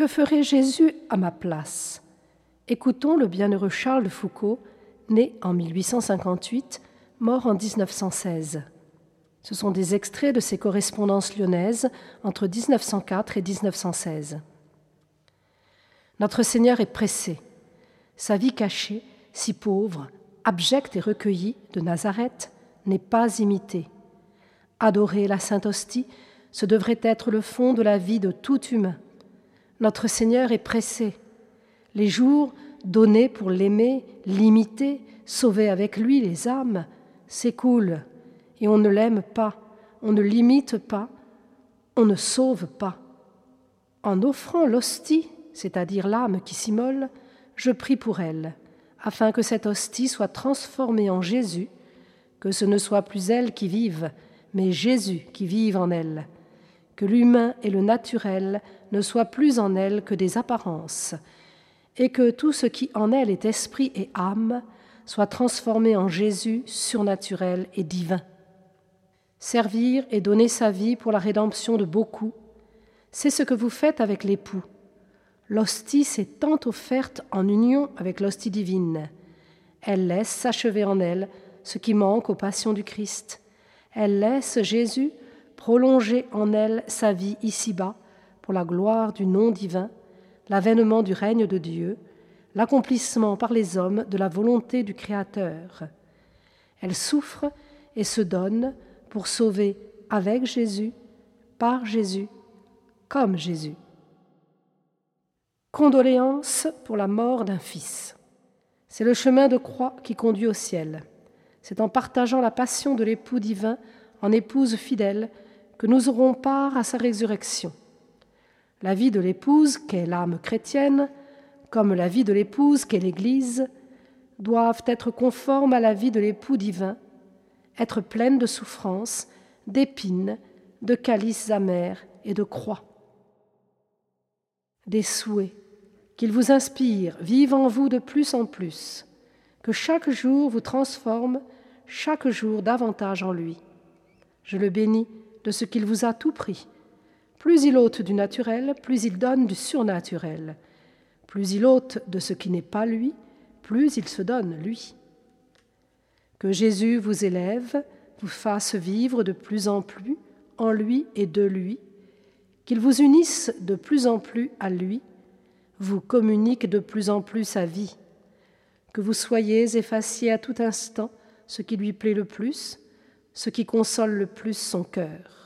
Que ferait Jésus à ma place? Écoutons le bienheureux Charles de Foucault, né en 1858, mort en 1916. Ce sont des extraits de ses correspondances lyonnaises entre 1904 et 1916. Notre Seigneur est pressé. Sa vie cachée, si pauvre, abjecte et recueillie de Nazareth, n'est pas imitée. Adorer la Sainte Hostie, ce devrait être le fond de la vie de tout humain. Notre Seigneur est pressé. Les jours donnés pour l'aimer, l'imiter, sauver avec lui les âmes, s'écoulent et on ne l'aime pas, on ne l'imite pas, on ne sauve pas. En offrant l'hostie, c'est-à-dire l'âme qui s'immole, je prie pour elle, afin que cette hostie soit transformée en Jésus, que ce ne soit plus elle qui vive, mais Jésus qui vive en elle, que l'humain et le naturel ne soient plus en elle que des apparences, et que tout ce qui en elle est esprit et âme soit transformé en Jésus surnaturel et divin. Servir et donner sa vie pour la rédemption de beaucoup, c'est ce que vous faites avec l'époux. L'hostie s'est tant offerte en union avec l'hostie divine. Elle laisse s'achever en elle ce qui manque aux passions du Christ. Elle laisse Jésus prolonger en elle sa vie ici-bas pour la gloire du nom divin, l'avènement du règne de Dieu, l'accomplissement par les hommes de la volonté du Créateur. Elle souffre et se donne pour sauver avec Jésus, par Jésus, comme Jésus. Condoléances pour la mort d'un fils. C'est le chemin de croix qui conduit au ciel. C'est en partageant la passion de l'époux divin en épouse fidèle que nous aurons part à sa résurrection. La vie de l'épouse, qu'est l'âme chrétienne, comme la vie de l'épouse, qu'est l'Église, doivent être conformes à la vie de l'époux divin être pleine de souffrances, d'épines, de calices amers et de croix. Des souhaits, qu'il vous inspire, vivent en vous de plus en plus, que chaque jour vous transforme, chaque jour davantage en lui. Je le bénis de ce qu'il vous a tout pris. Plus il ôte du naturel, plus il donne du surnaturel. Plus il ôte de ce qui n'est pas lui, plus il se donne lui. Que Jésus vous élève, vous fasse vivre de plus en plus en lui et de lui, qu'il vous unisse de plus en plus à lui, vous communique de plus en plus sa vie, que vous soyez effaciés à tout instant ce qui lui plaît le plus, ce qui console le plus son cœur.